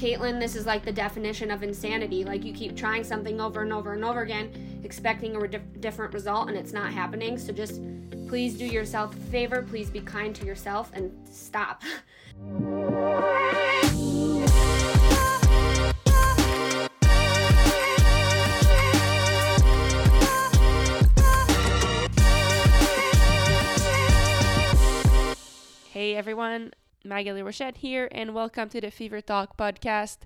Caitlin, this is like the definition of insanity. Like you keep trying something over and over and over again, expecting a re- different result, and it's not happening. So just please do yourself a favor. Please be kind to yourself and stop. Hey everyone, Maghalie Rochette here, and welcome to the Fever Talk podcast.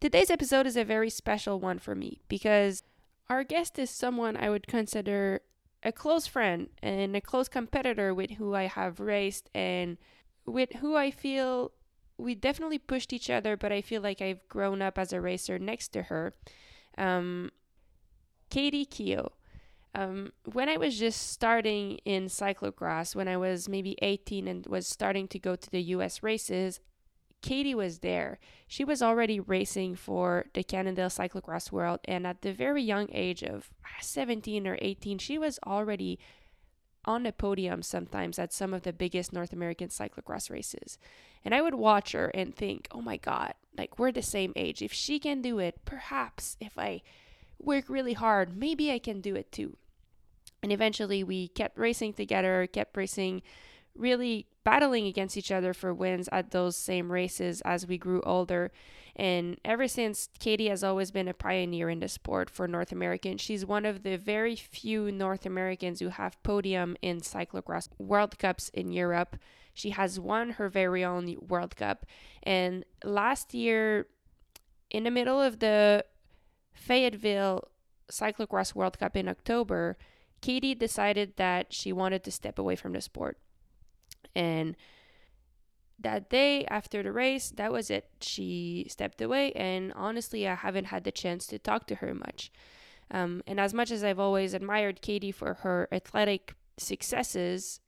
Today's episode is a very special one for me because our guest is someone I would consider a close friend and a close competitor with who I have raced and with who I feel we definitely pushed each other, but I feel like I've grown up as a racer next to her. Um, Katie Keough. Um, when I was just starting in cyclocross, when I was maybe 18 and was starting to go to the US races, Katie was there. She was already racing for the Cannondale Cyclocross World, and at the very young age of 17 or 18, she was already on the podium sometimes at some of the biggest North American cyclocross races. And I would watch her and think, oh my God, like we're the same age. If she can do it, perhaps if I work really hard, maybe I can do it too. And eventually we kept racing together, kept racing, really battling against each other for wins at those same races as we grew older. And ever since, Katie has always been a pioneer in the sport for North American. She's one of the very few North Americans who have podium in cyclocross World Cups in Europe. She has won her very own World Cup. And last year, in the middle of the Fayetteville Cyclocross World Cup in October, Katie decided that she wanted to step away from the sport. And that day after the race, that was it. She stepped away, and honestly, I haven't had the chance to talk to her much. Um, and as much as I've always admired Katie for her athletic successes,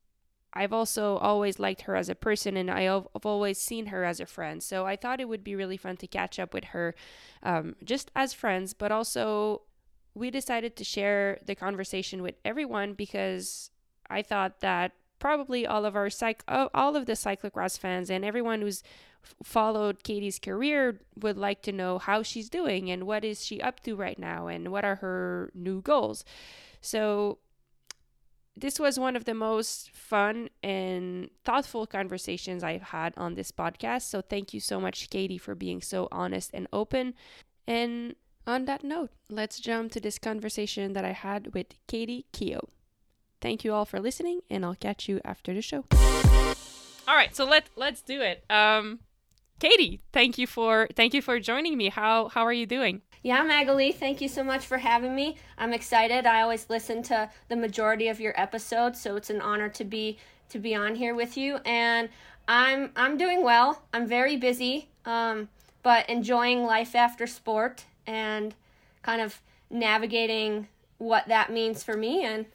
I've also always liked her as a person, and I've always seen her as a friend. So I thought it would be really fun to catch up with her, um, just as friends, but also we decided to share the conversation with everyone because I thought that probably all of our all of the cyclocross fans and everyone who's followed Katie's career would like to know how she's doing and what is she up to right now and what are her new goals. So this was one of the most fun and thoughtful conversations I've had on this podcast. So thank you so much Katie for being so honest and open. And on that note, let's jump to this conversation that I had with Katie Keough. Thank you all for listening, and I'll catch you after the show. All right, so let let's do it. Um, Katie, thank you for thank you for joining me. How how are you doing? Yeah, Maghalie, thank you so much for having me. I'm excited. I always listen to the majority of your episodes, so it's an honor to be to be on here with you. And I'm I'm doing well. I'm very busy, um, but enjoying life after sport and kind of navigating what that means for me and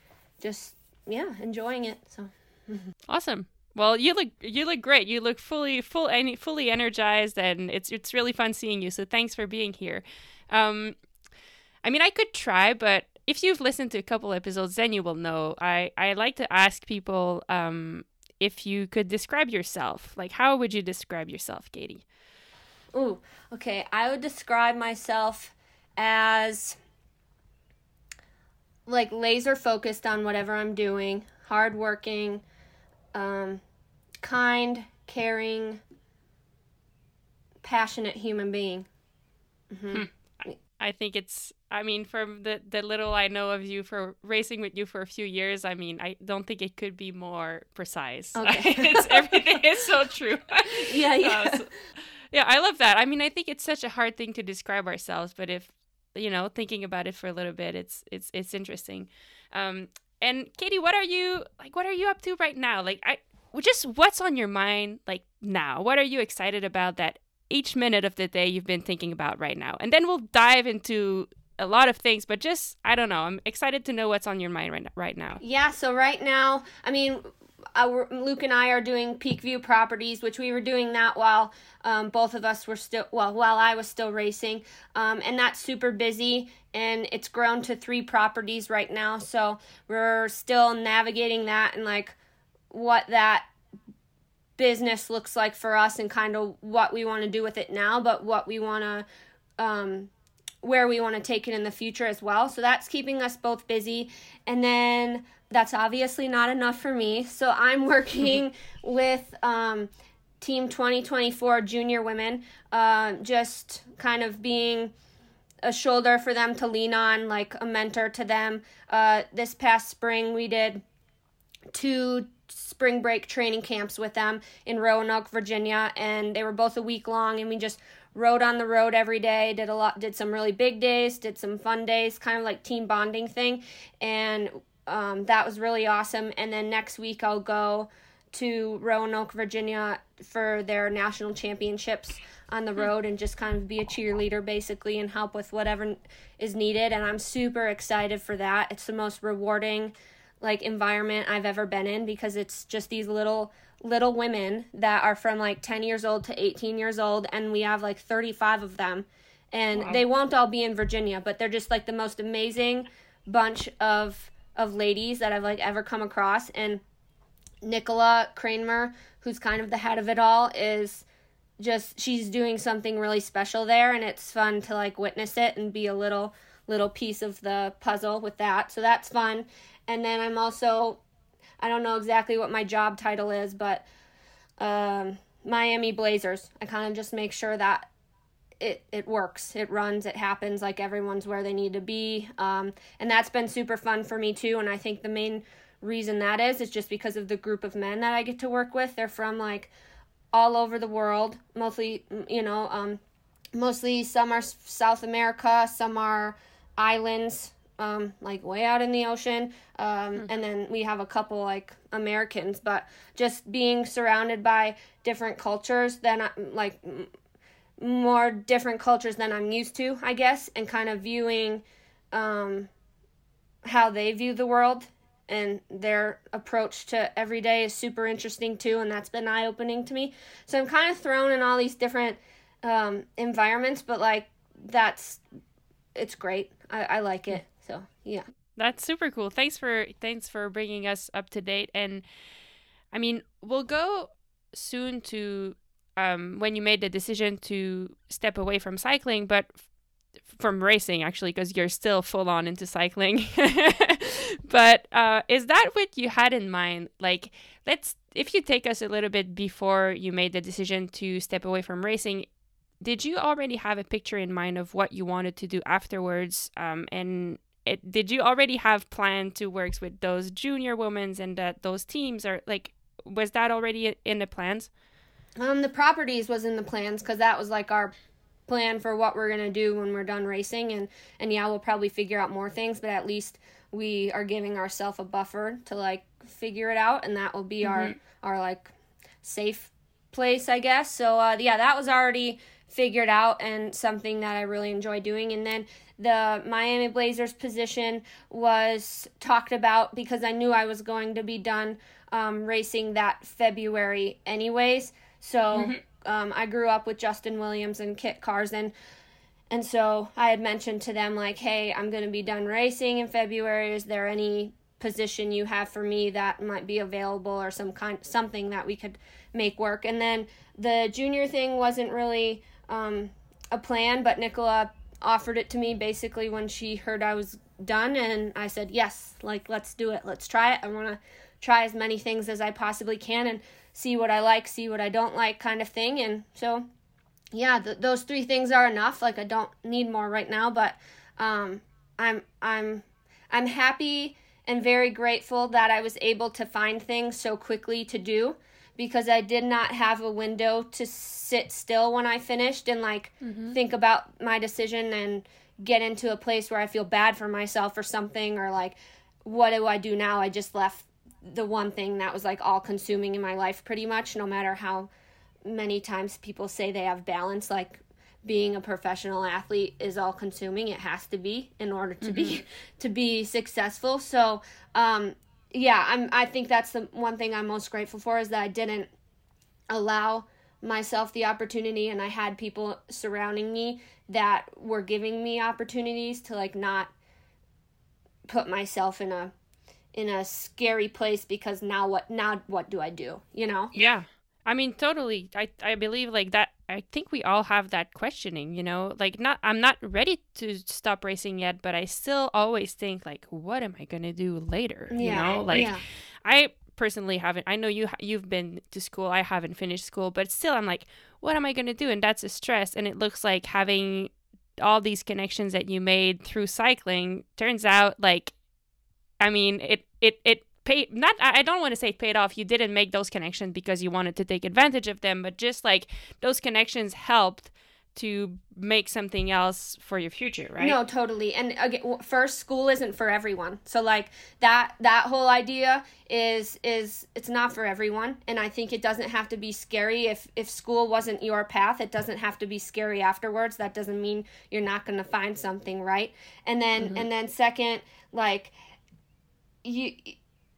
just yeah enjoying it so. Awesome. Well you look you look great. You look fully full fully energized and it's it's really fun seeing you so thanks for being here. Um i mean i could try but if you've listened to a couple episodes then you will know. I i like to ask people um if you could describe yourself. Like how would you describe yourself katie Ooh, okay. I would describe myself as like laser focused on whatever I'm doing, hardworking, um, kind, caring, passionate human being. Mm-hmm. Hmm. I think it's. I mean, from the the little I know of you, for racing with you for a few years, I mean, I don't think it could be more precise. Okay. it's everything is so true. yeah, yeah. Uh, so, yeah, I love that. I mean, I think it's such a hard thing to describe ourselves, but if you know, thinking about it for a little bit, it's it's it's interesting. Um, and Katie, what are you like? What are you up to right now? Like, I just what's on your mind like now? What are you excited about that each minute of the day you've been thinking about right now? And then we'll dive into a lot of things, but just I don't know. I'm excited to know what's on your mind right right now. Yeah. So right now, I mean, uh, Luke and I are doing Peak View Properties, which we were doing that while um, both of us were still, well, while I was still racing. Um, and that's super busy, and it's grown to three properties right now. So we're still navigating that and like what that business looks like for us and kind of what we want to do with it now, but what we want to, um, where we want to take it in the future as well. So that's keeping us both busy. And then that's obviously not enough for me. So I'm working with um, Team 2024 junior women, uh, just kind of being a shoulder for them to lean on, like a mentor to them. Uh, this past spring, we did two spring break training camps with them in Roanoke, Virginia, and they were both a week long, and we just rode on the road every day. Did a lot, did some really big days, did some fun days, kind of like team bonding thing, and um, that was really awesome. And then next week I'll go to Roanoke, Virginia for their national championships on the hmm. road and just kind of be a cheerleader basically and help with whatever is needed and I'm super excited for that. It's the most rewarding like environment I've ever been in because it's just these little little women that are from like 10 years old to 18 years old and we have like 35 of them. And wow. they won't all be in Virginia but they're just like the most amazing bunch of of ladies that I've like ever come across. And Nicola Cranmer who's kind of the head of it all is just she's doing something really special there and it's fun to like witness it and be a little little piece of the puzzle with that. So that's fun. And then I'm also, I don't know exactly what my job title is, but um, Miami Blazers. I kind of just make sure that it it works, it runs, it happens, like everyone's where they need to be, um, and that's been super fun for me too. And I think the main reason that is is just because of the group of men that I get to work with. They're from like all over the world, mostly you know, um, mostly some are South America, some are islands, um, like way out in the ocean. Um, mm-hmm. And then we have a couple like Americans, but just being surrounded by different cultures than I, like more different cultures than I'm used to, I guess, and kind of viewing um, how they view the world and their approach to every day is super interesting too, and that's been eye opening to me. So I'm kind of thrown in all these different um, environments, but like that's it's great. I, I like it. Yeah, that's super cool. Thanks for thanks for bringing us up to date. And I mean, we'll go soon to um, when you made the decision to step away from cycling, but from racing actually, because you're still full on into cycling. but uh, is that what you had in mind? Like, let's if you take us a little bit before you made the decision to step away from racing. Did you already have a picture in mind of what you wanted to do afterwards? Um, and it, did you already have planned to work with those junior women and that those teams or like was that already in the plans um the properties was in the plans because that was like our plan for what we're gonna do when we're done racing and and yeah we'll probably figure out more things but at least we are giving ourselves a buffer to like figure it out and that will be mm-hmm. our our like safe place i guess so uh yeah that was already figured out and something that I really enjoy doing. And then the Miami Blazers position was talked about because I knew I was going to be done um, racing that February, anyways. So mm-hmm. um, I grew up with Justin Williams and Kit Carson. And so I had mentioned to them, like, hey, I'm going to be done racing in February. Is there any position you have for me that might be available or some kind something that we could make work and then the junior thing wasn't really um, a plan, but Nicola offered it to me basically when she heard I was done, and I said, Yes, like, let's do it. Let's try it. I want to try as many things as I possibly can and see what I like, see what I don't like, kind of thing. And so, yeah, th- those three things are enough. Like, I don't need more right now, but um, I'm, I'm, I'm happy and very grateful that I was able to find things so quickly to do because I did not have a window to sit still when I finished and like mm-hmm. think about my decision and get into a place where I feel bad for myself or something or like what do I do now? I just left the one thing that was like all consuming in my life pretty much no matter how many times people say they have balance like being a professional athlete is all consuming it has to be in order to mm-hmm. be to be successful so um yeah, I'm I think that's the one thing I'm most grateful for is that I didn't allow myself the opportunity and I had people surrounding me that were giving me opportunities to like not put myself in a in a scary place because now what now what do I do, you know? Yeah. I mean, totally. I I believe like that. I think we all have that questioning, you know. Like, not I'm not ready to stop racing yet, but I still always think like, what am I gonna do later? Yeah, You know, like yeah. I personally haven't. I know you you've been to school. I haven't finished school, but still, I'm like, what am I gonna do? And that's a stress. And it looks like having all these connections that you made through cycling turns out like, I mean, it it it paid not I don't want to say it paid off. You didn't make those connections because you wanted to take advantage of them, but just like those connections helped to make something else for your future, right? No, totally. And again, first, school isn't for everyone. So like that that whole idea is is it's not for everyone. And I think it doesn't have to be scary if if school wasn't your path. It doesn't have to be scary afterwards. That doesn't mean you're not going to find something, right? And then mm-hmm. and then second, like you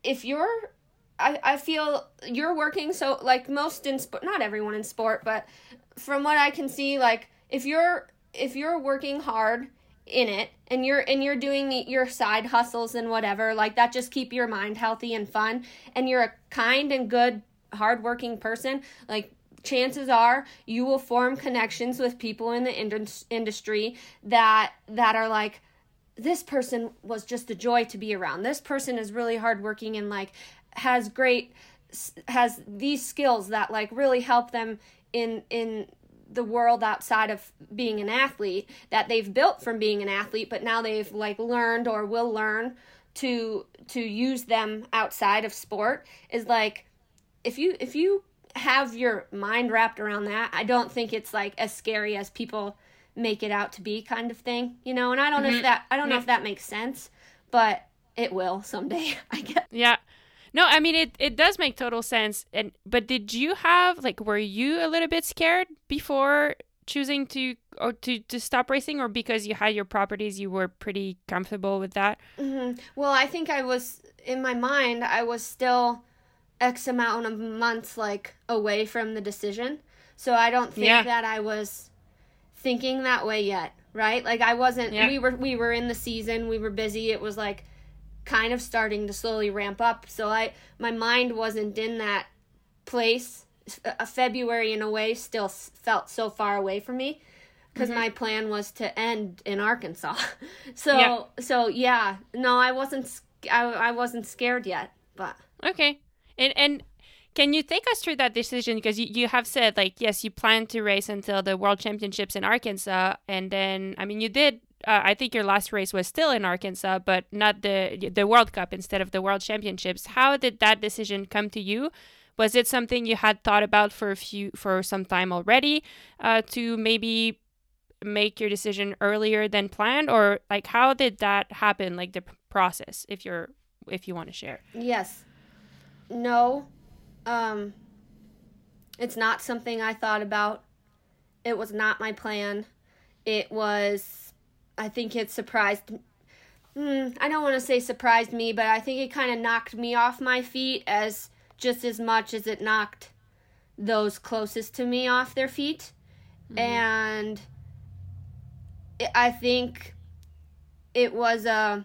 if you're I, I feel you're working so like most in sport not everyone in sport but from what i can see like if you're if you're working hard in it and you're and you're doing your side hustles and whatever like that just keep your mind healthy and fun and you're a kind and good hardworking person like chances are you will form connections with people in the indus- industry that that are like this person was just a joy to be around. This person is really hardworking and like has great has these skills that like really help them in in the world outside of being an athlete that they've built from being an athlete but now they've like learned or will learn to to use them outside of sport is like if you if you have your mind wrapped around that i don't think it's like as scary as people make it out to be kind of thing you know and i don't know if that i don't know if that makes sense but it will someday i guess Yeah. No, I mean it it does make total sense. And but did you have like were you a little bit scared before choosing to or to to stop racing or because you had your properties you were pretty comfortable with that? hmm Well, I think I was in my mind. I was still X amount of months like away from the decision, so I don't think Yeah. that I was thinking that way yet. Right? Like I wasn't. Yeah. We were. We were in the season. We were busy. It was like kind of starting to slowly ramp up. So I, my mind wasn't in that place. A uh, February in a way still felt so far away from me because mm-hmm. my plan was to end in Arkansas. So Yeah. so yeah, no, I wasn't I, I wasn't scared yet, but Okay. And and can you take us through that decision because you, you have said like yes you plan to race until the world championships in arkansas and then i mean you did uh, i think your last race was still in arkansas but not the the world cup instead of the world championships how did that decision come to you was it something you had thought about for a few for some time already uh, to maybe make your decision earlier than planned or like how did that happen like the process if you're if you want to share yes. No. Um it's not something I thought about. It was not my plan. It was I think it surprised hmm, I don't want to say surprised me, but I think it kind of knocked me off my feet as just as much as it knocked those closest to me off their feet. And it, I think it was a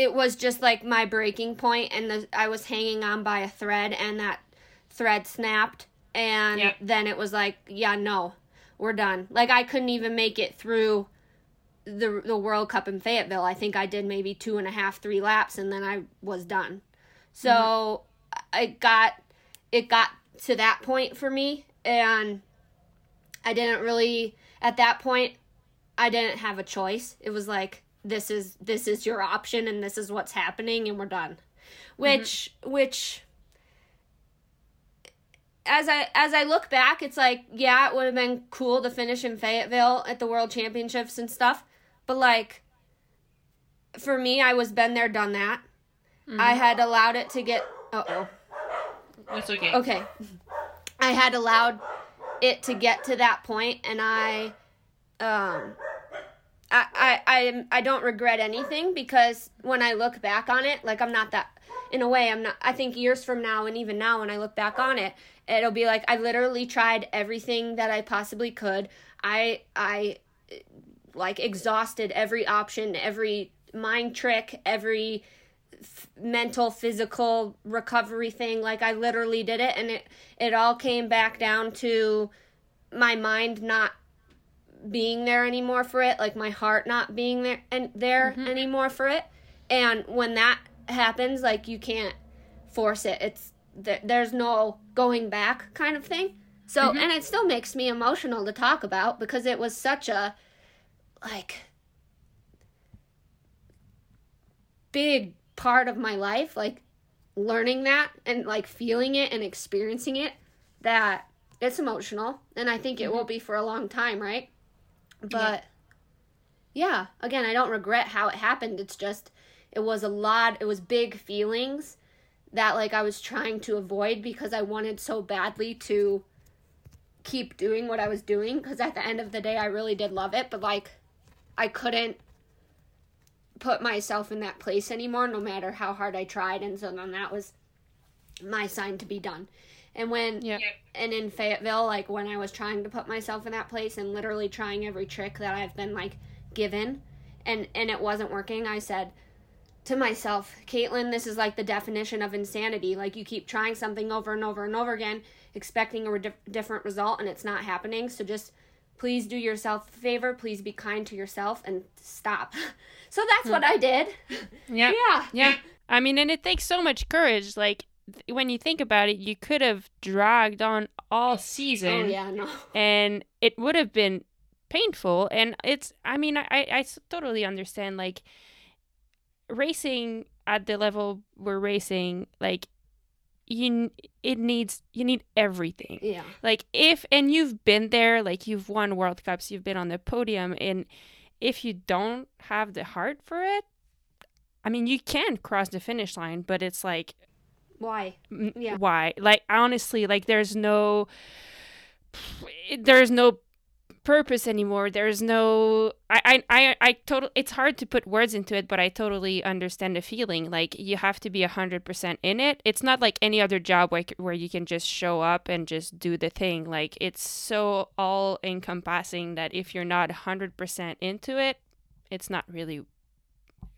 it was just like my breaking point and the, I was hanging on by a thread and that thread snapped and Yeah. then it was like yeah no we're done like I couldn't even make it through the the World Cup in Fayetteville I think I did maybe two and a half three laps and then I was done so mm-hmm. I got it got to that point for me and I didn't really at that point I didn't have a choice. It was like this is this is your option and this is what's happening and we're done. Which which as I as I look back, it's like yeah, it would have been cool to finish in Fayetteville at the World Championships and stuff, but like for me, I was been there, done that. I had allowed it to get. Uh oh. that's okay Okay. I had allowed it to get to that point and I um I, I I don't regret anything because when I look back on it, like I'm not that in a way I'm not I think years from now and even now when I look back on it, it'll be like I literally tried everything that I possibly could. I I like exhausted every option, every mind trick, every f- mental physical recovery thing like i literally did it and it it all came back down to my mind not being there anymore for it like my heart not being there and there mm-hmm. anymore for it and when that happens like you can't force it it's th- there's no going back kind of thing so mm-hmm. and it still makes me emotional to talk about because it was such a like big part of my life, like learning that and like feeling it and experiencing it, that it's emotional. And I think it mm-hmm. will be for a long time, right? But yeah. yeah, again, I don't regret how it happened. It's just, it was a lot, it was big feelings that like I was trying to avoid because I wanted so badly to keep doing what I was doing because at the end of the day I really did love it, but like I couldn't put myself in that place anymore, no matter how hard I tried. And so then that was my sign to be done. And when, yeah. and in Fayetteville, like when I was trying to put myself in that place and literally trying every trick that I've been like given, and and it wasn't working, I said to myself, Caitlin, this is like the definition of insanity. Like you keep trying something over and over and over again, expecting a re- different result, and it's not happening. So just please do yourself a favor. Please be kind to yourself and stop. So that's hmm. what I did. Yeah. Yeah. Yeah. I mean, and it takes so much courage. Like, when you think about it, you could have dragged on all season. Oh, yeah, no. And it would have been painful. And it's, I mean, I, I totally understand. Like, racing at the level we're racing, like, you it needs you need everything yeah like if and you've been there like you've won world cups you've been on the podium and if you don't have the heart for it, I mean, you can cross the finish line, but it's like, why? Yeah. Why? Like, honestly, like, there's no, there's no purpose anymore. There's no I I I, I total it's hard to put words into it, but I totally understand the feeling. Like you have to be 100% in it. It's not like any other job where where you can just show up and just do the thing. Like it's so all encompassing that if you're not 100% into it, it's not really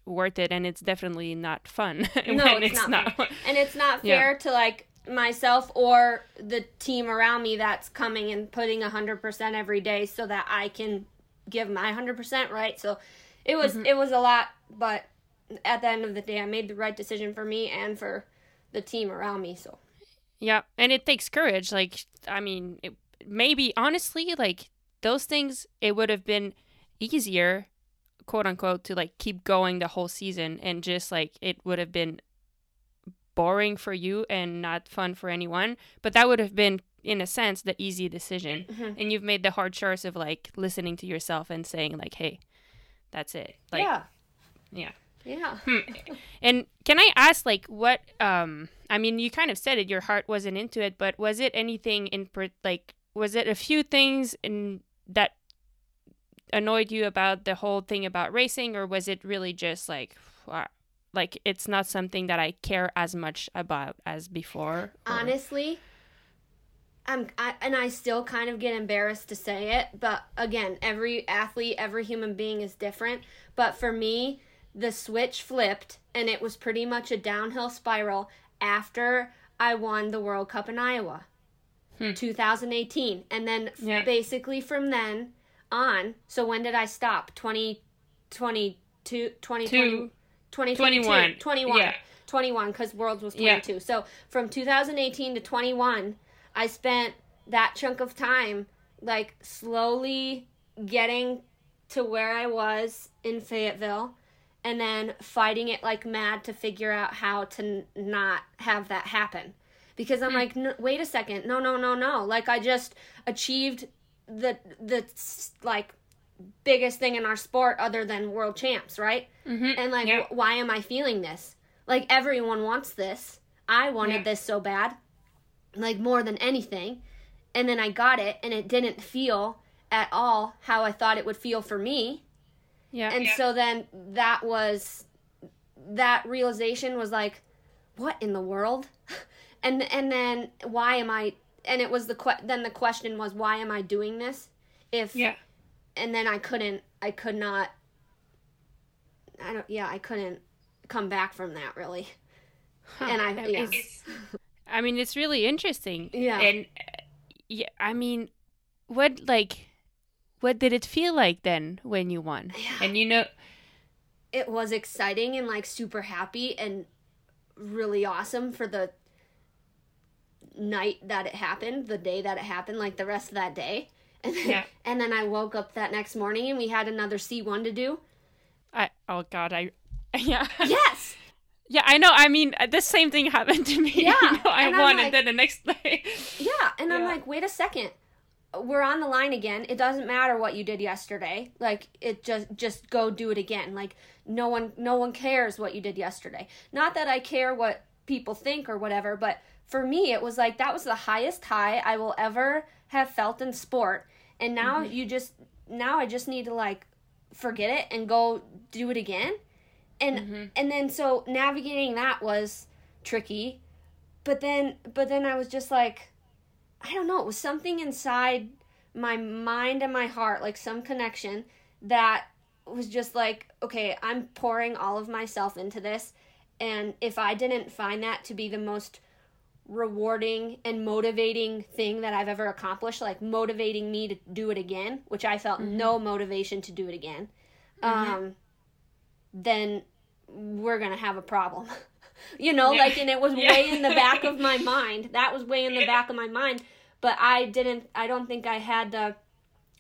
worth it and it's definitely not fun. no, it's, it's, not. not and it's not fair yeah. to like myself or the team around me that's coming and putting 100% every day so that I can give my 100%, right? So it was mm-hmm. it was a lot, but at the end of the day I made the right decision for me and for the team around me, so yeah, and it takes courage. Like, I mean, it, maybe honestly, like those things, it would have been easier, quote unquote, to like keep going the whole season, and just like it would have been boring for you and not fun for anyone. But that would have been, in a sense, the easy decision. Mm-hmm. And you've made the hard choice of like listening to yourself and saying like, "Hey, that's it." Like, yeah. Yeah. Yeah. Hmm. And can I ask, like, what? Um, I mean, you kind of said it. Your heart wasn't into it, but was it anything in per- like? Was it a few things in that annoyed you about the whole thing about racing, or was it really just like, like it's not something that I care as much about as before. Or... Honestly, I'm I, and I still kind of get embarrassed to say it, but again, every athlete, every human being is different, but for me, the switch flipped and it was pretty much a downhill spiral after I won the World Cup in Iowa. Hmm. 2018 and then yeah. basically from then on so when did i stop 2022 2020 2021. 21. Yeah. 21 because Worlds was 22. Yeah. So from 2018 to 21, I spent that chunk of time like slowly getting to where I was in Fayetteville and then fighting it like mad to figure out how to n- not have that happen. Because I'm mm. like, wait a second, no, no, no, no. Like I just achieved the the like biggest thing in our sport other than world champs, right? Mm-hmm. And like, yep. why am I feeling this? Like, everyone wants this. I wanted yeah. this so bad, like, more than anything. And then I got it, and it didn't feel at all how I thought it would feel for me. Yeah. And yeah. so then that was, that realization was like, what in the world? and and then why am I? And it was the que- then the question was why am I doing this? If yeah and then I couldn't I could not I don't yeah, I couldn't come back from that really. Huh. And I yeah. I mean, it's really interesting. Yeah. And uh, yeah, I mean, what like what did it feel like then when you won? Yeah. And you know it was exciting and like super happy and really awesome for the night that it happened, the day that it happened, like the rest of that day. And then, yeah. and then I woke up that next morning and we had another C1 to do. I oh god, I yeah. Yes. Yeah, I know. I mean, uh, the same thing happened to me. Yeah, you know, I and won, like, and then the next day. Yeah, and yeah. I'm like, wait a second, we're on the line again. It doesn't matter what you did yesterday. Like, it just just go do it again. Like, no one no one cares what you did yesterday. Not that I care what people think or whatever, but for me, it was like that was the highest high I will ever have felt in sport. And now mm-hmm. you just now I just need to like forget it and go do it again. And mm-hmm. and then so navigating that was tricky. But then but then I was just like I don't know, it was something inside my mind and my heart, like some connection that was just like, okay, I'm pouring all of myself into this. And if I didn't find that to be the most rewarding and motivating thing that I've ever accomplished, like motivating me to do it again, which I felt mm-hmm. no motivation to do it again, mm-hmm. um, then we're going to have a problem. you know, yeah. like, and it was yeah. way in the back of my mind. That was way in the back of my mind. But I didn't, I don't think I had the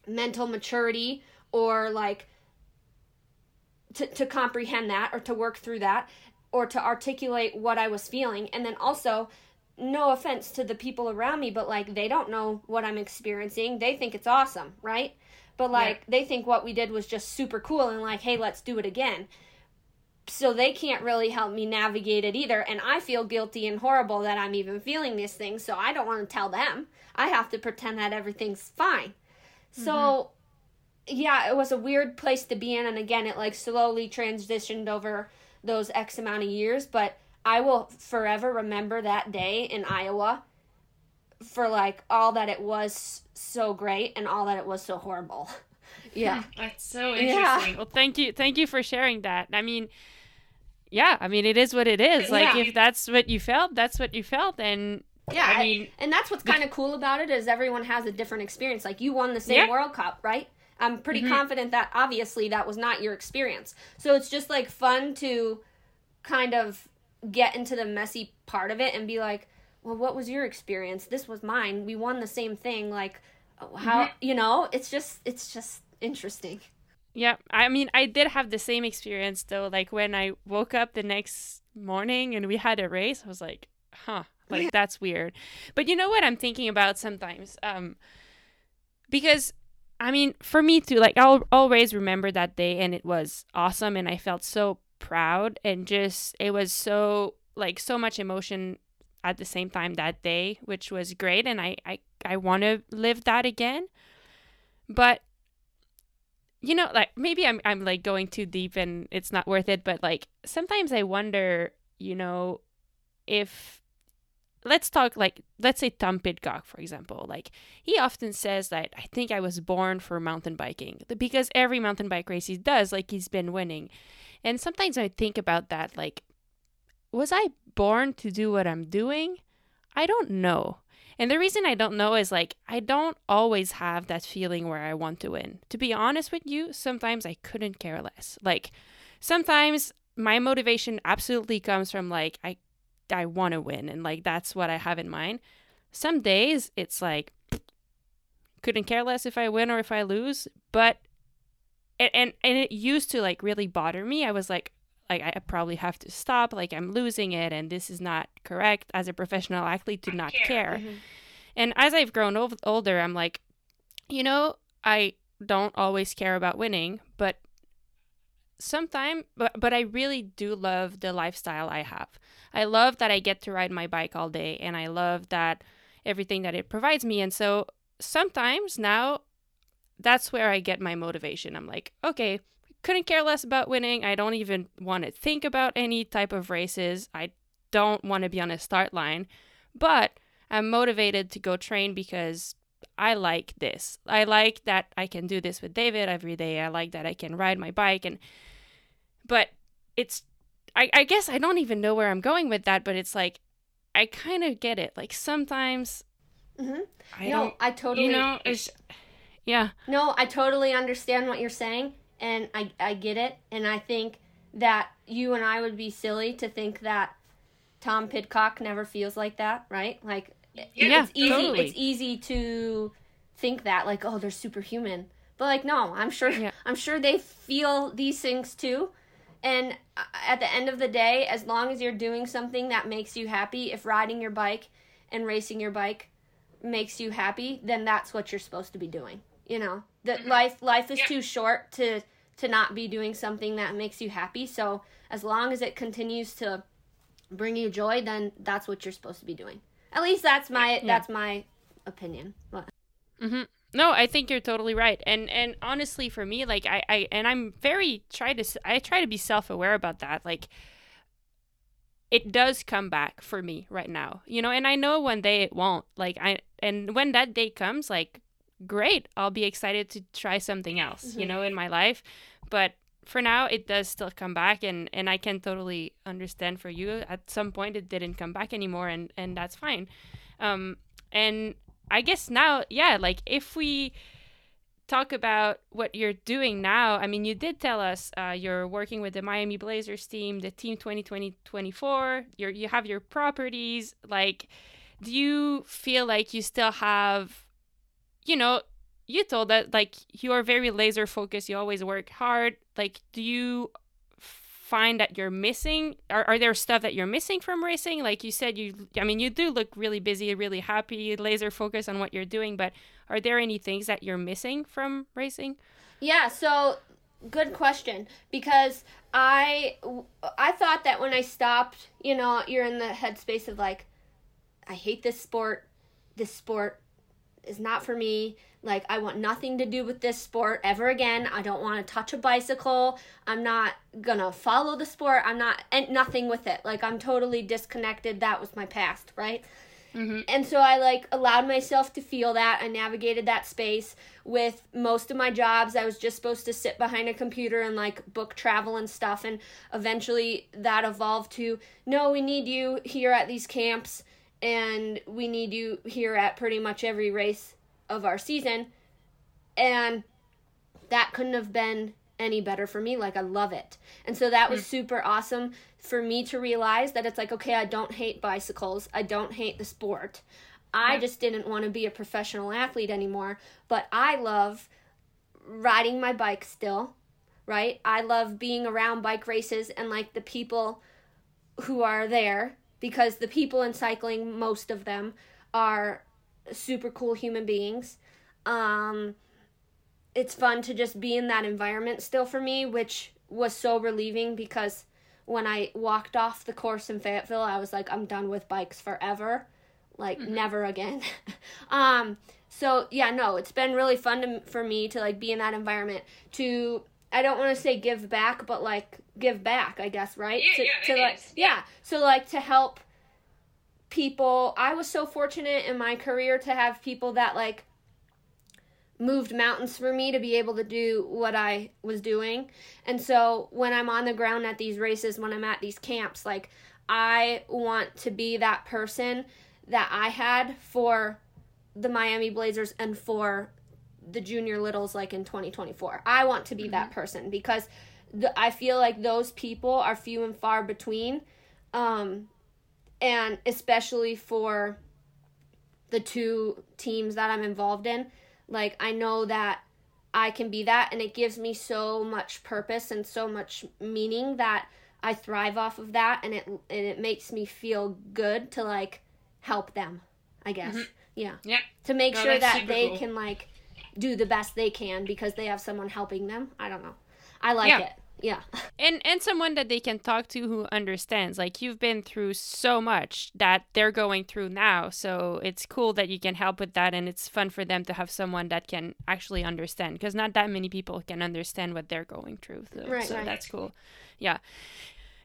mental maturity or like to, to comprehend that or to work through that or to articulate what I was feeling. And then also, no offense to the people around me, but like they don't know what I'm experiencing. They think it's awesome, right? But like yeah. they think what we did was just super cool and like, hey, let's do it again. So they can't really help me navigate it either. And I feel guilty and horrible that I'm even feeling these things. So I don't want to tell them. I have to pretend that everything's fine. Mm-hmm. So yeah, it was a weird place to be in. And again, it like slowly transitioned over those X amount of years. But I will forever remember that day in Iowa for like all that it was so great and all that it was so horrible. yeah. That's so interesting. Yeah. Well, thank you. Thank you for sharing that. I mean, yeah, I mean, it is what it is. Like, yeah. if that's what you felt, that's what you felt. And yeah, I mean, and that's what's kind of cool about it is everyone has a different experience. Like, you won the same yeah. World Cup, right? I'm pretty mm-hmm. confident that obviously that was not your experience. So it's just like fun to kind of get into the messy part of it and be like, well, what was your experience? This was mine. We won the same thing. Like, how, mm-hmm. you know, it's just, it's just interesting. Yeah. I mean, I did have the same experience though. Like, when I woke up the next morning and we had a race, I was like, huh, like, that's weird. But you know what I'm thinking about sometimes? Um, because I mean, for me too, like I'll always remember that day and it was awesome and I felt so proud and just it was so like so much emotion at the same time that day, which was great and I I, I want to live that again. But you know, like maybe I'm I'm like going too deep and it's not worth it, but like sometimes I wonder, you know, if let's talk like let's say Tom Pidcock for example. Like he often says that I think I was born for mountain biking because every mountain bike race he does, like he's been winning. And sometimes I think about that like, was I born to do what I'm doing? I don't know. And the reason I don't know is like, I don't always have that feeling where I want to win. To be honest with you, sometimes I couldn't care less. Like, sometimes my motivation absolutely comes from like, I, I want to win. And like, that's what I have in mind. Some days it's like, couldn't care less if I win or if I lose. But and, and and it used to like really bother me. I was like like I probably have to stop, like I'm losing it and this is not correct as a professional athlete to not care. care. Mm-hmm. And as I've grown o- older, I'm like, you know, I don't always care about winning, but sometimes but, but I really do love the lifestyle I have. I love that I get to ride my bike all day and I love that everything that it provides me. And so sometimes now that's where I get my motivation. I'm like, okay, couldn't care less about winning. I don't even want to think about any type of races. I don't want to be on a start line, but I'm motivated to go train because I like this. I like that I can do this with David every day. I like that I can ride my bike and but it's I, I guess I don't even know where I'm going with that, but it's like I kind of get it. Like sometimes Mm-hmm. I no, don't, I totally. you know, it's yeah, No, I totally understand what you're saying, and I I get it, and I think that you and I would be silly to think that Tom Pidcock never feels like that, right? Like Yeah, it's easy totally. it's easy to think that like oh they're superhuman. But like no, I'm sure Yeah. I'm sure they feel these things too. And uh, at the end of the day, as long as you're doing something that makes you happy, if riding your bike and racing your bike makes you happy, then that's what you're supposed to be doing. You know, that life life is Yeah. too short to to not be doing something that makes you happy. So as long as it continues to bring you joy, then that's what you're supposed to be doing. At least that's my that's my opinion. But hmm No, I think you're totally right. And and honestly, for me, like I, I and I'm very try to i try to be self aware about that. Like it does come back for me right now, you know. And I know one day it won't. Like I and when that day comes, like great, I'll be excited to try something else, you know, in my life. But for now, it does still come back, and and I can totally understand for you. At some point, it didn't come back anymore, and and that's fine. Um, and I guess now, yeah, like if we talk about what you're doing now, I mean, you did tell us uh, you're working with the Miami Blazers team, the team 2020-24. You're you have your properties. Like, do you feel like you still have, you know, you told that like you are very laser focused. You always work hard. Like, do you find that you're missing? Are, are there stuff that you're missing from racing? Like you said, you, I mean, you do look really busy, really happy, laser focused on what you're doing, but are there any things that you're missing from racing? Yeah, so good question because I I thought that when I stopped, you know, you're in the headspace of like I hate this sport. This sport is not for me. Like I want nothing to do with this sport ever again. I don't want to touch a bicycle. I'm not going to follow the sport. I'm not and nothing with it. Like I'm totally disconnected. That was my past, right? Mm-hmm. And so I like allowed myself to feel that. I navigated that space with most of my jobs. I was just supposed to sit behind a computer and like book travel and stuff. And eventually that evolved to no, we need you here at these camps and we need you here at pretty much every race of our season. And that couldn't have been any better for me. Like, I love it. And so that was mm. super awesome for me to realize that it's like, okay, I don't hate bicycles, I don't hate the sport. I just didn't want to be a professional athlete anymore, but I love riding my bike still, right? I love being around bike races and like the people who are there because the people in cycling, most of them, are super cool human beings. Um, it's fun to just be in that environment still for me, which was so relieving because when I walked off the course in Fayetteville, I was like, I'm done with bikes forever. Like, never again. um, so yeah, no, it's been really fun to, for me to like be in that environment to I don't want to say give back, but like give back, I guess, right? Yeah, to, yeah, to like is. yeah, so like to help people. I was so fortunate in my career to have people that like moved mountains for me to be able to do what I was doing. And so when I'm on the ground at these races, when I'm at these camps, like I want to be that person that I had for the Miami Blazers and for the junior littles like in 2024. I want to be that person because the, I feel like those people are few and far between. Um, and especially for the two teams that I'm involved in, like I know that I can be that and it gives me so much purpose and so much meaning that I thrive off of that and it and it makes me feel good to like help them, I guess. Mm-hmm. Yeah. Yeah. To make No, sure that they cool. can like do the best they can because they have someone helping them. I don't know. I like Yeah. it. Yeah. and and someone that they can talk to who understands like you've been through so much that they're going through now so it's cool that you can help with that and it's fun for them to have someone that can actually understand because not that many people can understand what they're going through so, Right, so right. that's cool yeah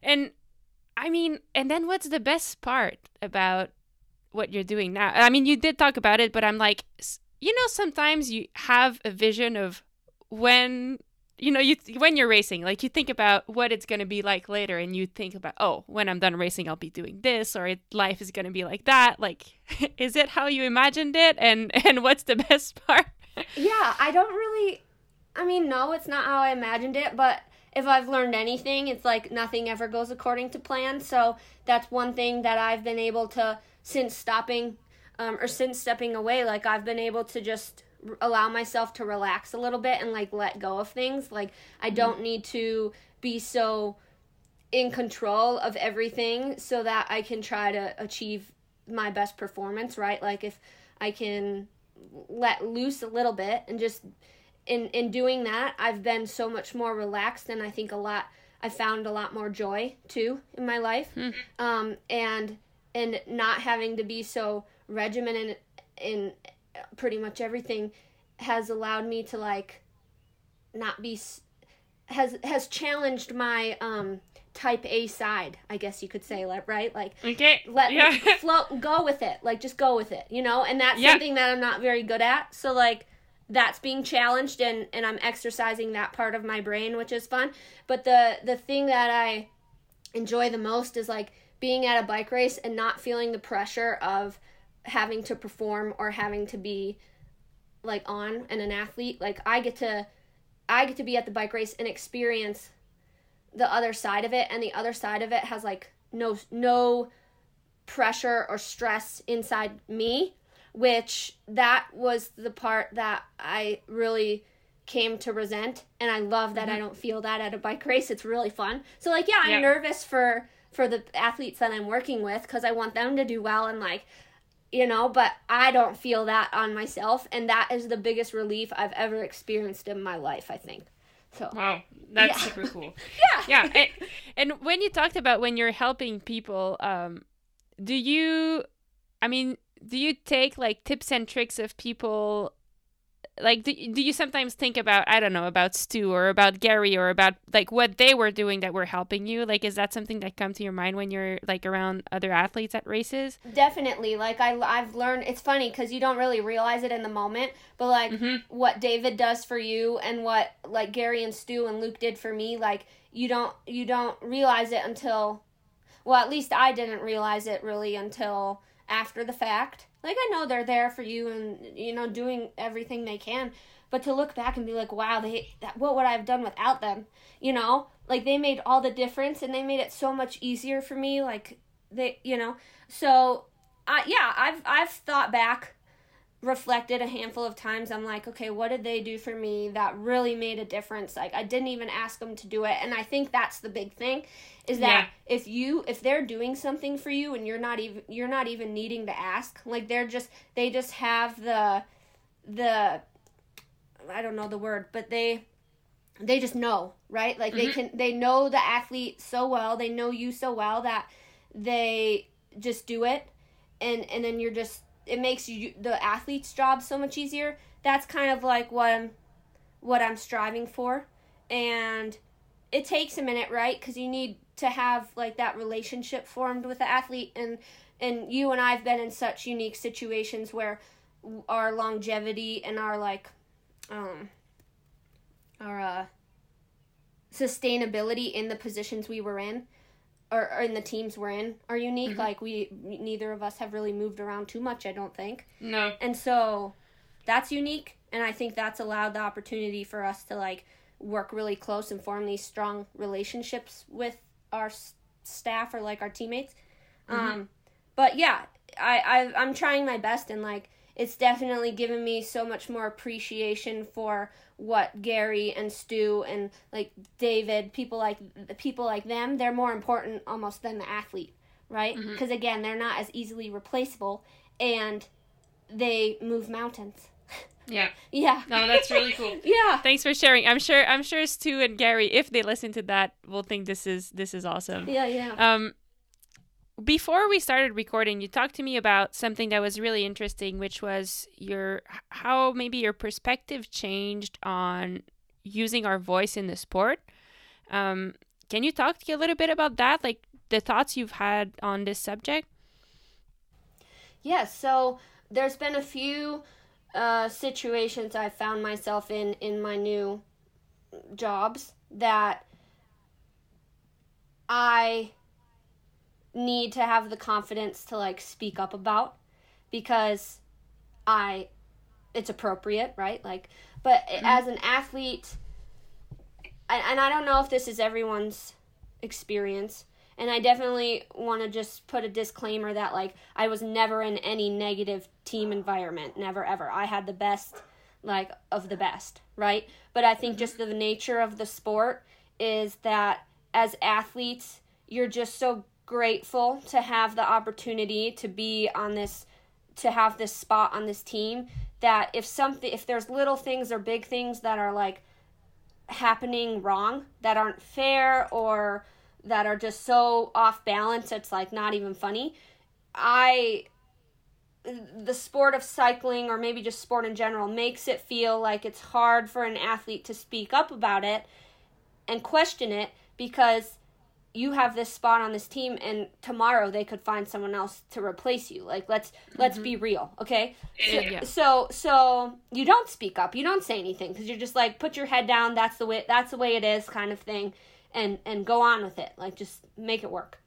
and i mean and then what's the best part about what you're doing now i mean you did talk about it but i'm like you know sometimes you have a vision of when you know, you when you're racing, like you think about what it's going to be like later, and you think about, oh, when I'm done racing, I'll be doing this, or life is going to be like that. Like, is it how you imagined it, and and what's the best part? yeah, I don't really. I mean, no, it's not how I imagined it, but if I've learned anything, it's like nothing ever goes according to plan. So that's one thing that I've been able to since stopping um, or since stepping away. Like I've been able to just allow myself to relax a little bit and like let go of things. Like I mm-hmm. don't need to be so in control of everything so that I can try to achieve my best performance, right? Like if I can let loose a little bit and just in in doing that, I've been so much more relaxed and I think a lot I found a lot more joy too in my life. Hmm. Um and and not having to be so regimented in pretty much everything has allowed me to like not be has has challenged my um type A side, I guess you could say, like right, like okay, let yeah. float, go with it, like just go with it, you know, and that's yeah. something that I'm not very good at. So like that's being challenged, and and I'm exercising that part of my brain, which is fun. But the the thing that I enjoy the most is like being at a bike race and not feeling the pressure of having to perform or having to be like on and an athlete like i get to i get to be at the bike race and experience the other side of it and the other side of it has like no no pressure or stress inside me which that was the part that i really came to resent and i love that mm-hmm. i don't feel that at a bike race it's really fun so like yeah i'm yeah. nervous for for the athletes that i'm working with because i want them to do well and like you know, but I don't feel that on myself, and that is the biggest relief I've ever experienced in my life, I think. So Wow, that's yeah. super cool. yeah. Yeah. And, and, when you talked about when you're helping people, um, do you I mean, do you take like tips and tricks of people like do, do you sometimes think about i don't know about stu or about gary or about like what they were doing that were helping you? Like is that something that comes to your mind when you're like around other athletes at races? Definitely. Like I, i've learned it's funny because you don't really realize it in the moment but like mm-hmm. what david does for you and what like gary and stu and luke did for me like you don't you don't realize it until well at least i didn't realize it really until after the fact like I know they're there for you and you know doing everything they can, but to look back and be like, wow, they what would I have done without them? You know, like they made all the difference and they made it so much easier for me. Like they, you know, so uh, yeah, I've I've thought back reflected a handful of times i'm like okay what did they do for me that really made a difference like i didn't even ask them to do it and i think that's the big thing is that yeah. if you if they're doing something for you and you're not even you're not even needing to ask like they're just they just have the the i don't know the word but they they just know right like mm-hmm. they can they know the athlete so well they know you so well that they just do it and and then you're just it makes you the athlete's job so much easier. That's kind of like what I'm what I'm striving for. And it takes a minute, right? Cuz you need to have like that relationship formed with the athlete and and you and I've been in such unique situations where our longevity and our like um our uh sustainability in the positions we were in or, or in the teams we're in are unique. Mm-hmm. Like we neither of us have really moved around too much, I don't think. No. And so that's unique and I think that's allowed the opportunity for us to like work really close and form these strong relationships with our s- staff or like our teammates. Mm-hmm. Um but yeah, I, I I'm trying my best and like it's definitely given me so much more appreciation for what Gary and Stu and like David, people like people like them, they're more important almost than the athlete, right? Because mm-hmm. again, they're not as easily replaceable, and they move mountains. Yeah. Yeah. No, that's really cool. yeah. Thanks for sharing. I'm sure I'm sure Stu and Gary, if they listen to that, will think this is this is awesome. Yeah, yeah. Um before we started recording, you talked to me about something that was really interesting, which was your how maybe your perspective changed on using our voice in the sport. Um, can you talk to you a little bit about that, like the thoughts you've had on this subject? Yes. so there's been a few uh, situations I found myself in in my new jobs that I need to have the confidence to like speak up about because I it's appropriate, right? Like but mm-hmm. as an athlete and I don't know if this is everyone's experience and I definitely want to just put a disclaimer that like I was never in any negative team environment, never ever. I had the best like of the best, right? But I think just the nature of the sport is that as athletes, you're just so grateful to have the opportunity to be on this to have this spot on this team that if something if there's little things or big things that are like happening wrong that aren't fair or that are just so off balance it's like not even funny. I the sport of cycling or maybe just sport in general makes it feel like it's hard for an athlete to speak up about it and question it because you have this spot on this team and tomorrow they could find someone else to replace you. Like let's mm-hmm. let's be real okay? Yeah. so so you don't speak up. You don't say anything because you're just like put your head down that's the way that's the way it is kind of thing and and go on with it. Like just make it work.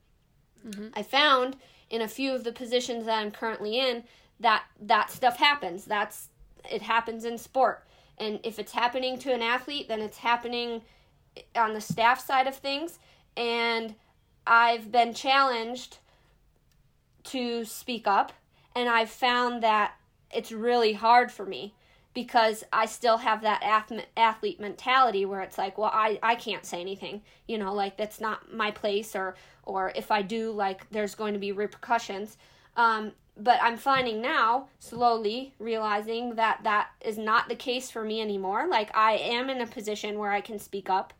Mm-hmm. i found in a few of the positions that i'm currently in that that stuff happens. That's it happens in sport. And if it's happening to an athlete then it's happening on the staff side of things. And I've been challenged to speak up. And I've found that it's really hard for me because I still have that athlete mentality where it's like, well, I, I can't say anything, you know, like that's not my place, or or if I do, like there's going to be repercussions. Um, but I'm finding now, slowly realizing that that is not the case for me anymore. Like I am in a position where I can speak up,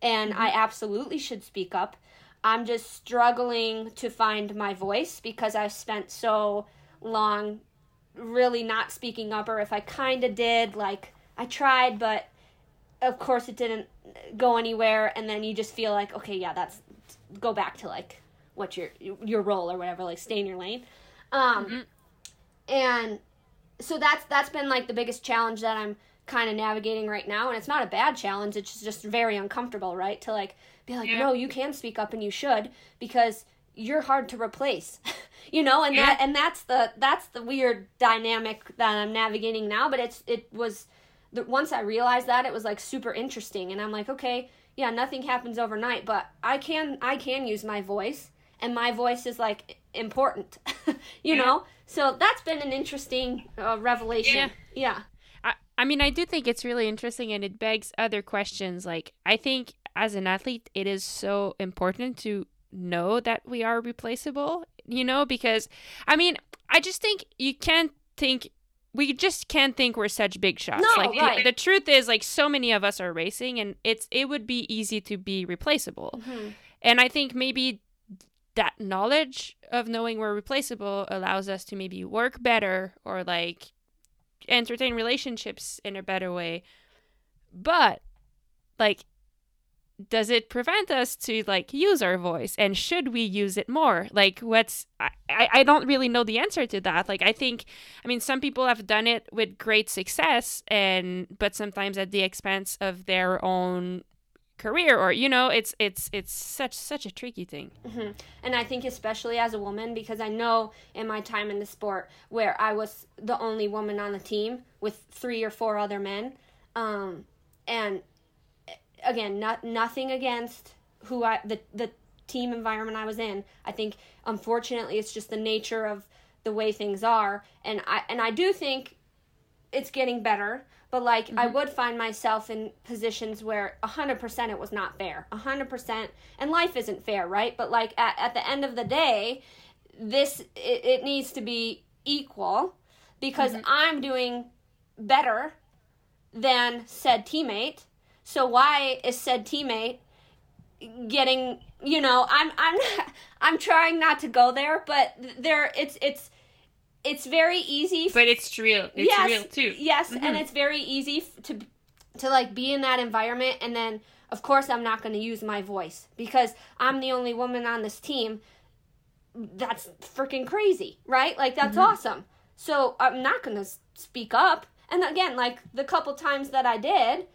and mm-hmm. I absolutely should speak up. I'm just struggling to find my voice because I've spent so long really not speaking up, or if I kind of did, like I tried, but of course it didn't go anywhere, and then you just feel like, okay, yeah, that's go back to like what your your role or whatever, like stay in your lane. Um, mm-hmm. and so that's that's been like the biggest challenge that I'm kind of navigating right now and it's not a bad challenge it's just very uncomfortable right to like be like yeah. no you can speak up and you should because you're hard to replace you know and yeah. that and that's the that's the weird dynamic that i'm navigating now but it's it was the, once i realized that it was like super interesting and i'm like okay yeah nothing happens overnight but i can i can use my voice and my voice is like important you yeah. know so that's been an interesting uh, revelation yeah I mean, I do think it's really interesting and it begs other questions. Like, I think as an athlete, it is so important to know that we are replaceable, you know, because I mean, I just think you can't think we just can't think we're such big shots. No, like right. the, the, truth is like so many of us are racing and it's it would be easy to be replaceable. Mm-hmm. And I think maybe that knowledge of knowing we're replaceable allows us to maybe work better or like entertain relationships in a better way. But like does it prevent us to like use our voice? And should we use it more? Like what's I, I don't really know the answer to that. Like i think i mean some people have done it with great success and but sometimes at the expense of their own career or you know it's it's it's such such a tricky thing. Mm-hmm. and i think especially as a woman because i know in my time in the sport where i was the only woman on the team with three or four other men um, and again not nothing against who i the the team environment i was in i think unfortunately it's just the nature of the way things are and i and i do think it's getting better but like mm-hmm. I would find myself in positions where 100% it was not fair. 100% and life isn't fair, right? But like at, at the end of the day, this it, it needs to be equal because mm-hmm. I'm doing better than said teammate. So why is said teammate getting, you know, I'm I'm I'm trying not to go there, but there it's it's it's very easy. But it's real. It's yes, real too. Yes, mm-hmm. and it's very easy to to like be in that environment and then of course I'm not going to use my voice because I'm the only woman on this team. That's freaking crazy, right? Like that's mm-hmm. awesome. So I'm not going to speak up. And again, like the couple times that I did,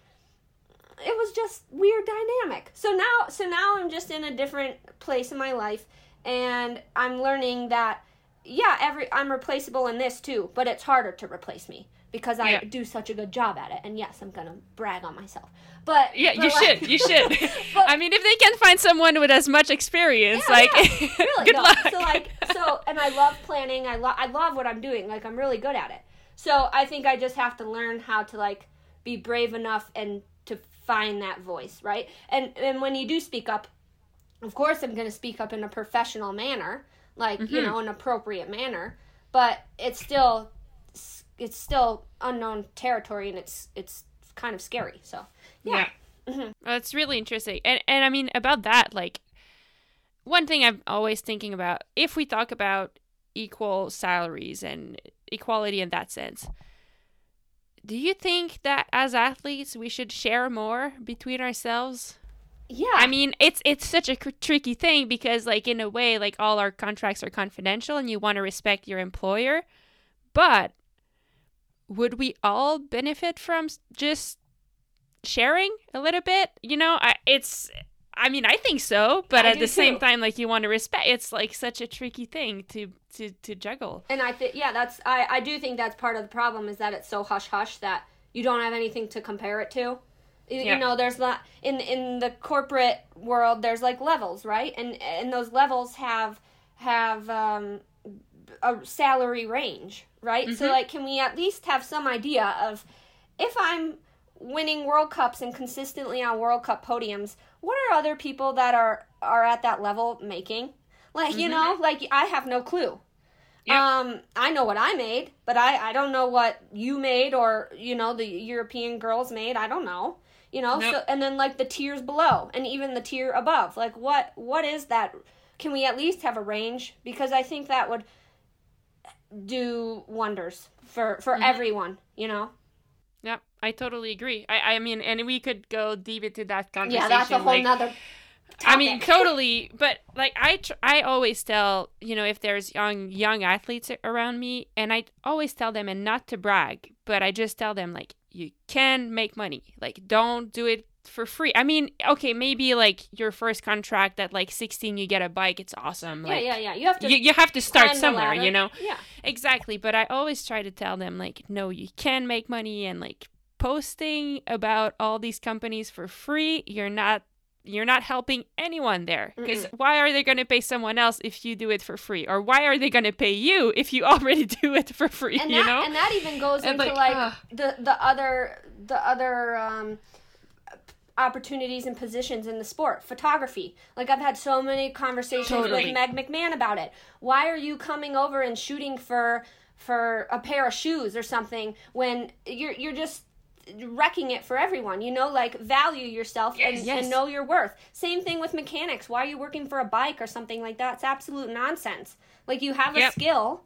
it was just weird dynamic. So now so now I'm just in a different place in my life and I'm learning that yeah, every I'm replaceable in this too, but it's harder to replace me because I Yeah. do such a good job at it. And yes, I'm gonna brag on myself. But Yeah, but you like- should. You should. But- I mean, if they can find someone with as much experience, Yeah, like, yeah. really good no. luck. So like so and I love planning. I love I love what I'm doing. Like I'm really good at it. So I think I just have to learn how to like be brave enough and find that voice, right? And and when you do speak up, of course I'm going to speak up in a professional manner, like, you Mhm. know, an appropriate manner, but it's still it's still unknown territory and it's it's kind of scary. So, yeah. Mhm. Well, it's really interesting. And and I mean about that, like one thing I'm always thinking about, if we talk about equal salaries and equality in that sense, do you think that as athletes we should share more between ourselves? Yeah. I mean, it's it's such a cr- tricky thing because like in a way like all our contracts are confidential and you want to respect your employer, but would we all benefit from just sharing a little bit? You know, I, it's I mean, I think so, but I at the same time like you want to respect it's like such a tricky thing to to to juggle. And I think yeah, that's I I do think that's part of the problem is that it's so hush hush that you don't have anything to compare it to. You, Yeah. you know, there's not in in the corporate world. There's like levels, right? And and those levels have have um, a salary range, right? So Mhm. like, can we at least have some idea of if I'm winning World Cups and consistently on World Cup podiums, what are other people that are are at that level making? Like you Mhm. know, like I have no clue. Yep. Um, I know what I made, but I I don't know what you made or you know the European girls made. I don't know. You know, Nope. so and then like the tiers below and even the tier above. Like what what is that? Can we at least have a range? Because I think that would do wonders for for Mhm. everyone. You know. Yeah, I totally agree. I I mean, and we could go deep into that conversation. Yeah, that's a whole like, nother. I mean, totally. But like, I tr- I always tell you know if there's young young athletes around me, and I always tell them, and not to brag, but I just tell them like you can make money. Like, don't do it for free. I mean, okay, maybe like your first contract at like 16, you get a bike. It's awesome. yeah, Like, yeah, yeah. You have to. You, you have to start somewhere, you know? Yeah. Exactly, but I always try to tell them like no, you can make money and like posting about all these companies for free, you're not you're not helping anyone there. Because why are they going to pay someone else if you do it for free? Or why are they going to pay you if you already do it for free and you that know? and that even goes And, into like, like, ugh. the the other the other um opportunities and positions in the sport. Photography. Like i've had so many conversations Totally. with meg mcmahon about it. Why are you coming over and shooting for for a pair of shoes or something when you're you're just wrecking it for everyone you know like value yourself and, Yes. and know your worth. Same thing with mechanics. Why are you working for a bike or something like that? It's absolute nonsense. Like you have a Yep. skill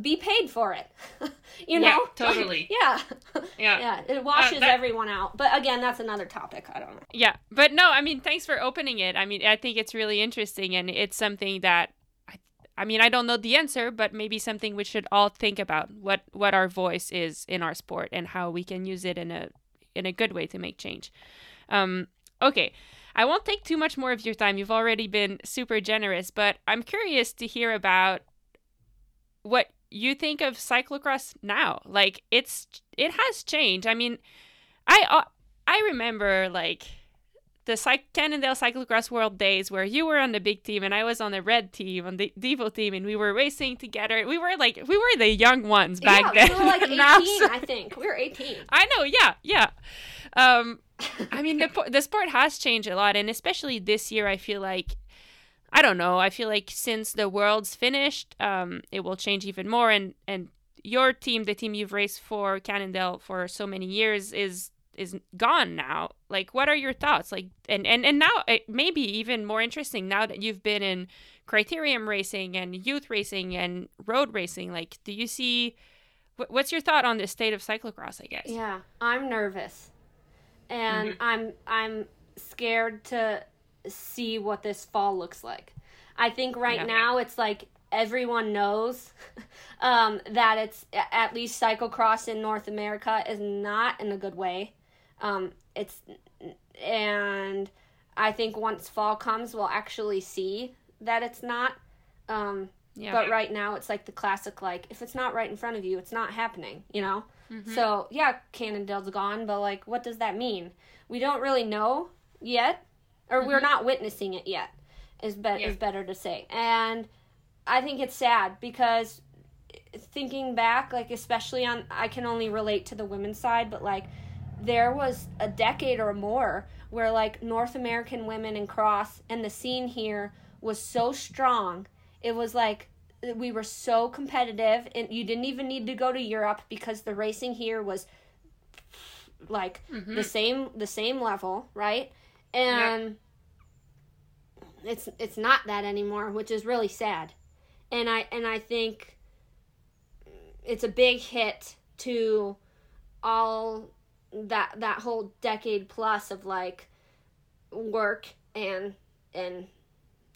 be paid for it. You Yeah, know? totally. yeah. Yeah. Yeah it uh, washes that- everyone out. But again that's another topic. I don't know. Yeah, but no, I mean, thanks for opening it. I mean, I think it's really interesting, and it's something that, I, mean, I don't know the answer, but maybe something we should all think about what what our voice is in our sport and how we can use it in a in a good way to make change. Um, okay, I won't take too much more of your time. You've already been super generous, but I'm curious to hear about what you think of cyclocross now. Like, it's it has changed. I mean, I I remember like the Cy- Cannondale Cyclocross World days where you were on the big team and I was on the red team, on the Devo team, and we were racing together. We were like, we were the young ones back yeah then. we were like 18 Now, so- i think we were 18 I know, yeah, yeah. Um, I mean, the the sport has changed a lot, and especially this year, I feel like. I don't know. I feel like since the world's finished, um, it will change even more. And and your team, the team you've raced for Cannondale for so many years, is is gone now. Like, what are your thoughts? Like, and and and now it may be even more interesting now that you've been in criterium racing and youth racing and road racing. Like, do you see? wh- What's your thought on the state of cyclocross? I guess. yeah i'm nervous and Mm-hmm. i'm i'm scared to see what this fall looks like i think right Yeah. now it's like everyone knows um, that it's at least cyclocross in north america is not in a good way Um, it's and I think once fall comes, we'll actually see that it's not. Um, Yeah. but right now, it's like the classic like if it's not right in front of you, it's not happening. You know. Mm-hmm. So yeah, Cannondale's gone, but like, what does that mean? We don't really know yet, or we're not witnessing it yet. Is be- Mm-hmm. Yeah. is better to say, and I think it's sad because thinking back, like especially on, I can only relate to the women's side, but like there was a decade or more where like North American women and cross and the scene here was so strong. It was like we were so competitive and you didn't even need to go to Europe because the racing here was like mm-hmm. the same the same level, right? And it's it's not that anymore, which is really sad. And I and I think it's a big hit to all that that whole decade plus of like work and and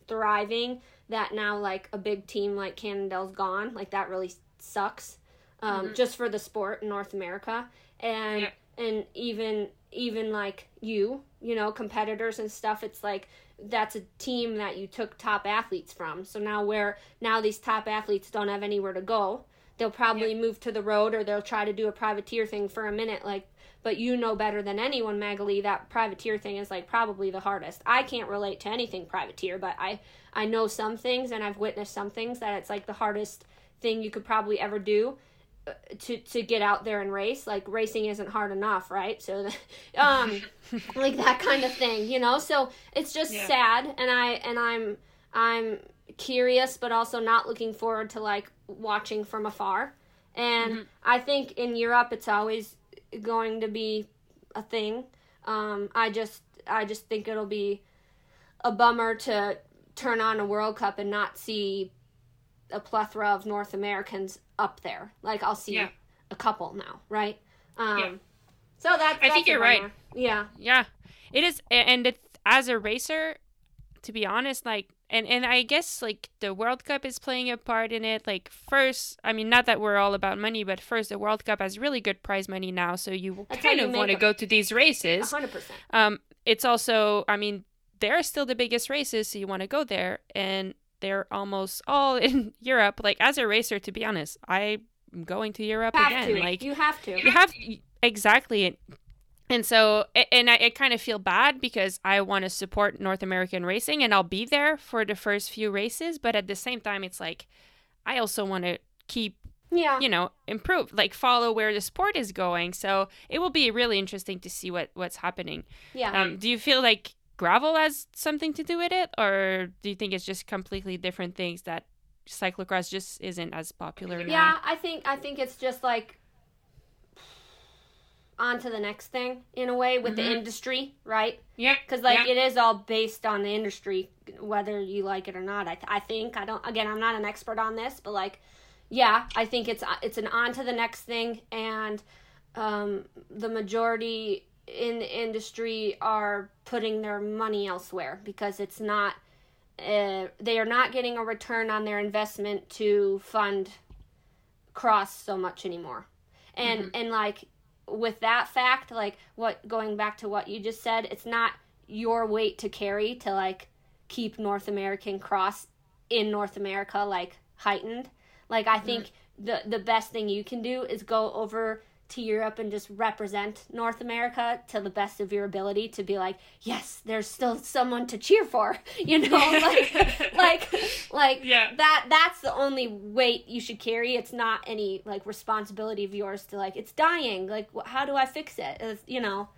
thriving that now like a big team like Cannondale's gone. Like that really sucks um, just for the sport in North America. And Yeah. and even even like you you know competitors and stuff it's like that's a team that you took top athletes from. So now where now these top athletes don't have anywhere to go they'll probably move to the road or they'll try to do a privateer thing for a minute like but you know better than anyone Maghalie that privateer thing is like probably the hardest. I can't relate to anything privateer but I I know some things and I've witnessed some things that it's like the hardest thing you could probably ever do uh, to to get out there and race. Like racing isn't hard enough right? So um like that kind of thing you know? So it's just Yeah. sad and i and i'm i'm curious but also not looking forward to like watching from afar. And i think in europe it's always going to be a thing um i just i just think it'll be a bummer to turn on a world cup and not see a plethora of north americans up there like i'll see Yeah. a couple now right um Yeah. so that's, I think that's you're right. yeah Yeah, it is, and it, as a racer, to be honest, like, and and I guess like the World Cup is playing a part in it. Like, first, I mean, not that we're all about money, but first, the World Cup has really good prize money now, so you That's kind you of want to go to these races. 100% Um, it's also, I mean, they're still the biggest races, so you want to go there, and they're almost all in Europe. Like, as a racer, to be honest, I'm going to Europe have again. to Like, you have to you have exactly and, so and I, I kind of feel bad because i want to support north american racing and i'll be there for the first few races but at the same time it's like i also want to keep yeah. you know improve like follow where the sport is going. So it will be really interesting to see what what's happening. Yeah. Um, do you feel like gravel has something to do with it? Or do you think it's just completely different things that cyclocross just isn't as popular now? Yeah, I think I think it's just like on to the next thing in a way with the industry, right? yeah Because like Mm-hmm. Yeah. it is all based on the industry, whether you like it or not. I, th- I think I don't. Again, I'm not an expert on this, but like, yeah, I think it's it's an on to the next thing, and um, the majority in the industry are putting their money elsewhere because it's not. Uh, they are not getting a return on their investment to fund cross so much anymore and and like with that fact like what going back to what you just said it's not your weight to carry to like keep north american cross in north america like heightened. Like i think the the best thing you can do is go over to Europe and just represent North America to the best of your ability to be like, yes, there's still someone to cheer for, you know, like, like, like Yeah. that. That's the only weight you should carry. It's not any like responsibility of yours to like, it's dying. Like, how do I fix it? It's, you know,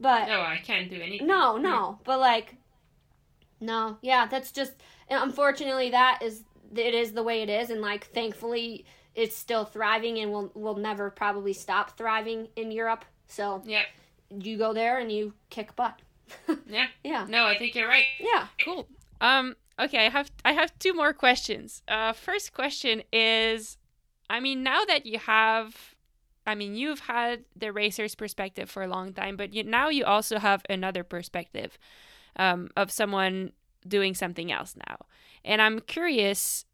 but no i can't do anything no, no, but like, no, yeah, that's just unfortunately that is it is the way it is, and like thankfully it's still thriving and will will never probably stop thriving in Europe. So yeah you go there and you kick butt. yeah yeah, no i think you're right yeah. Cool. Um. Okay. I have I have two more questions. Uh. First question is, I mean, now that you have, I mean, you've had the racer's perspective for a long time, but you, now you also have another perspective, um, of someone doing something else now, and I'm curious.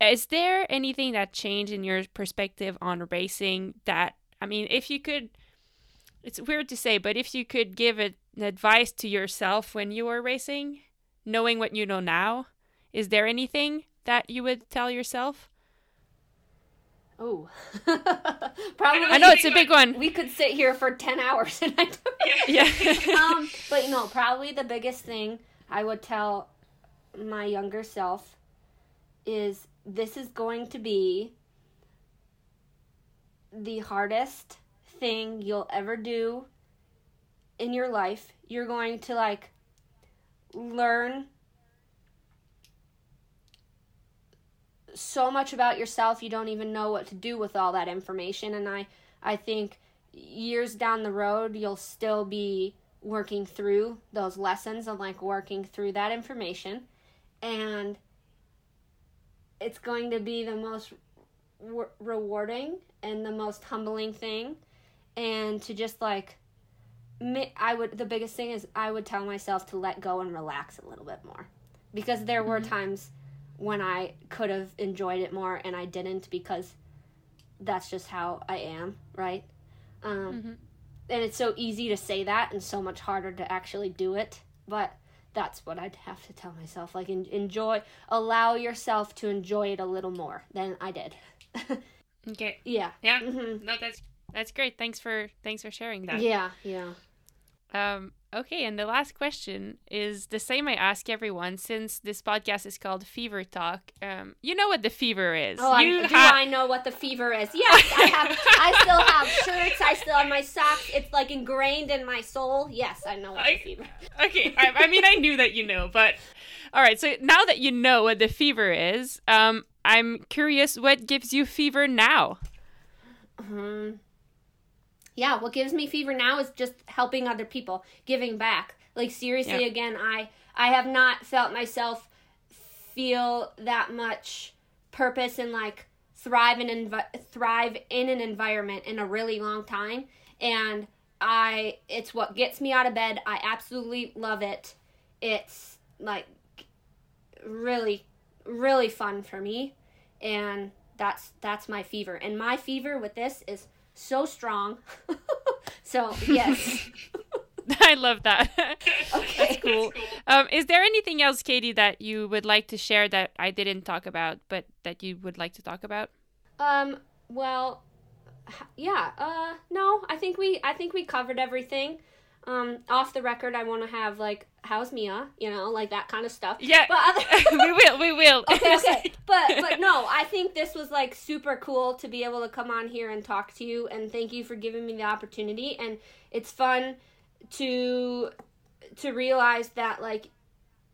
Is there anything that changed in your perspective on racing that I mean, if you could it's weird to say, but if you could give an advice to yourself when you were racing, knowing what you know now, is there anything that you would tell yourself? Oh, probably. I know it's a big one. We could sit here for ten hours and I don't. Yeah. um, but you know, probably the biggest thing I would tell my younger self is this is going to be the hardest thing you'll ever do in your life. You're going to like learn so much about yourself you don't even know what to do with all that information and I I think years down the road you'll still be working through those lessons and like working through that information and it's going to be the most re- rewarding and the most humbling thing and to just like I would the biggest thing is I would tell myself to let go and relax a little bit more because there were Mm-hmm. times when I could have enjoyed it more and I didn't because that's just how I am, right? Um, Mhm. And it's so easy to say that and so much harder to actually do it, but that's what I'd have to tell myself. Like, en- enjoy, allow yourself to enjoy it a little more than I did. okay. yeah. Yeah. hmm No, that's that's great. Thanks for thanks for sharing that. Yeah, yeah. Um, okay, and the last question is the same I ask everyone since this podcast is called Fever Talk. Um, you know what the fever is. Oh, I, you do ha- I know what the fever is? Yes, I have. I still have shirts. I still have my socks. It's like ingrained in my soul. Yes, I know what I- the fever. okay, I, I mean I knew that you know, but all right. So now that you know what the fever is, um, I'm curious what gives you fever now. hmm Yeah, what gives me fever now is just helping other people, giving back. Like seriously, Yeah. again, I I have not felt myself feel that much purpose and like thrive in envi- thrive in an environment in a really long time, and I it's what gets me out of bed. I absolutely love it. It's like really really fun for me and that's that's my fever and my fever with this is so strong so yes I love that. okay That's cool. Um, is there anything else, Katie, that you would like to share that I didn't talk about, but that you would like to talk about? um well yeah uh no i think we i think we covered everything um off the record i want to have like how's mia you know like that kind of stuff Yeah, but other we will. We will. okay, okay. But but no, I think this was like super cool to be able to come on here and talk to you and thank you for giving me the opportunity and it's fun to to realize that like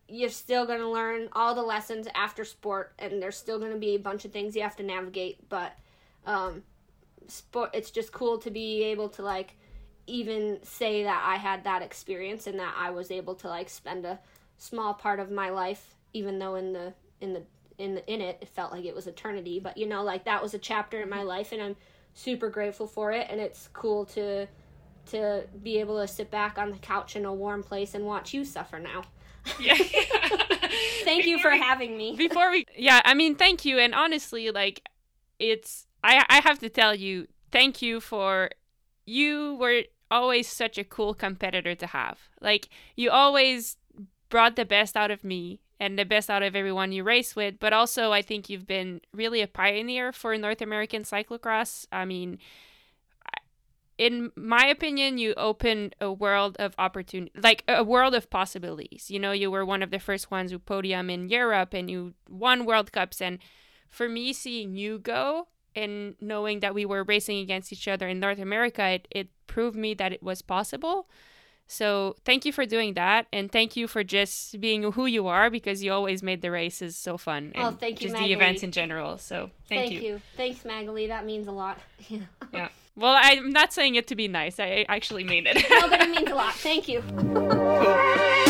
you're still going to learn all the lessons after sport and there's still going to be a bunch of things you have to navigate but um sport it's just cool to be able to like even say that I had that experience and that I was able to like spend a small part of my life even though in the in the in the in it it felt like it was eternity but you know like that was a chapter in my mm-hmm. life and I'm super grateful for it and it's cool to to be able to sit back on the couch in a warm place and watch you suffer now. yeah. Thank you for having me. before we yeah i mean thank you and honestly like it's i i have to tell you thank you for you were always such a cool competitor to have like you always brought the best out of me and the best out of everyone you race with but also i think you've been really a pioneer for north american cyclocross i mean in my opinion, you opened a world of opportunity, like a world of possibilities. You know, you were one of the first ones who podium in Europe and you won World Cups. And for me, seeing you go and knowing that we were racing against each other in North America, it, it proved me that it was possible. So thank you for doing that, and thank you for just being who you are because you always made the races so fun. Oh, thank you, just Maggie. the events in general. So thank, Thank you. Thanks, Maghalie. That means a lot. Yeah. Yeah. Well, I'm not saying it to be nice. I actually mean it. no, but it means a lot. Thank you. Cool.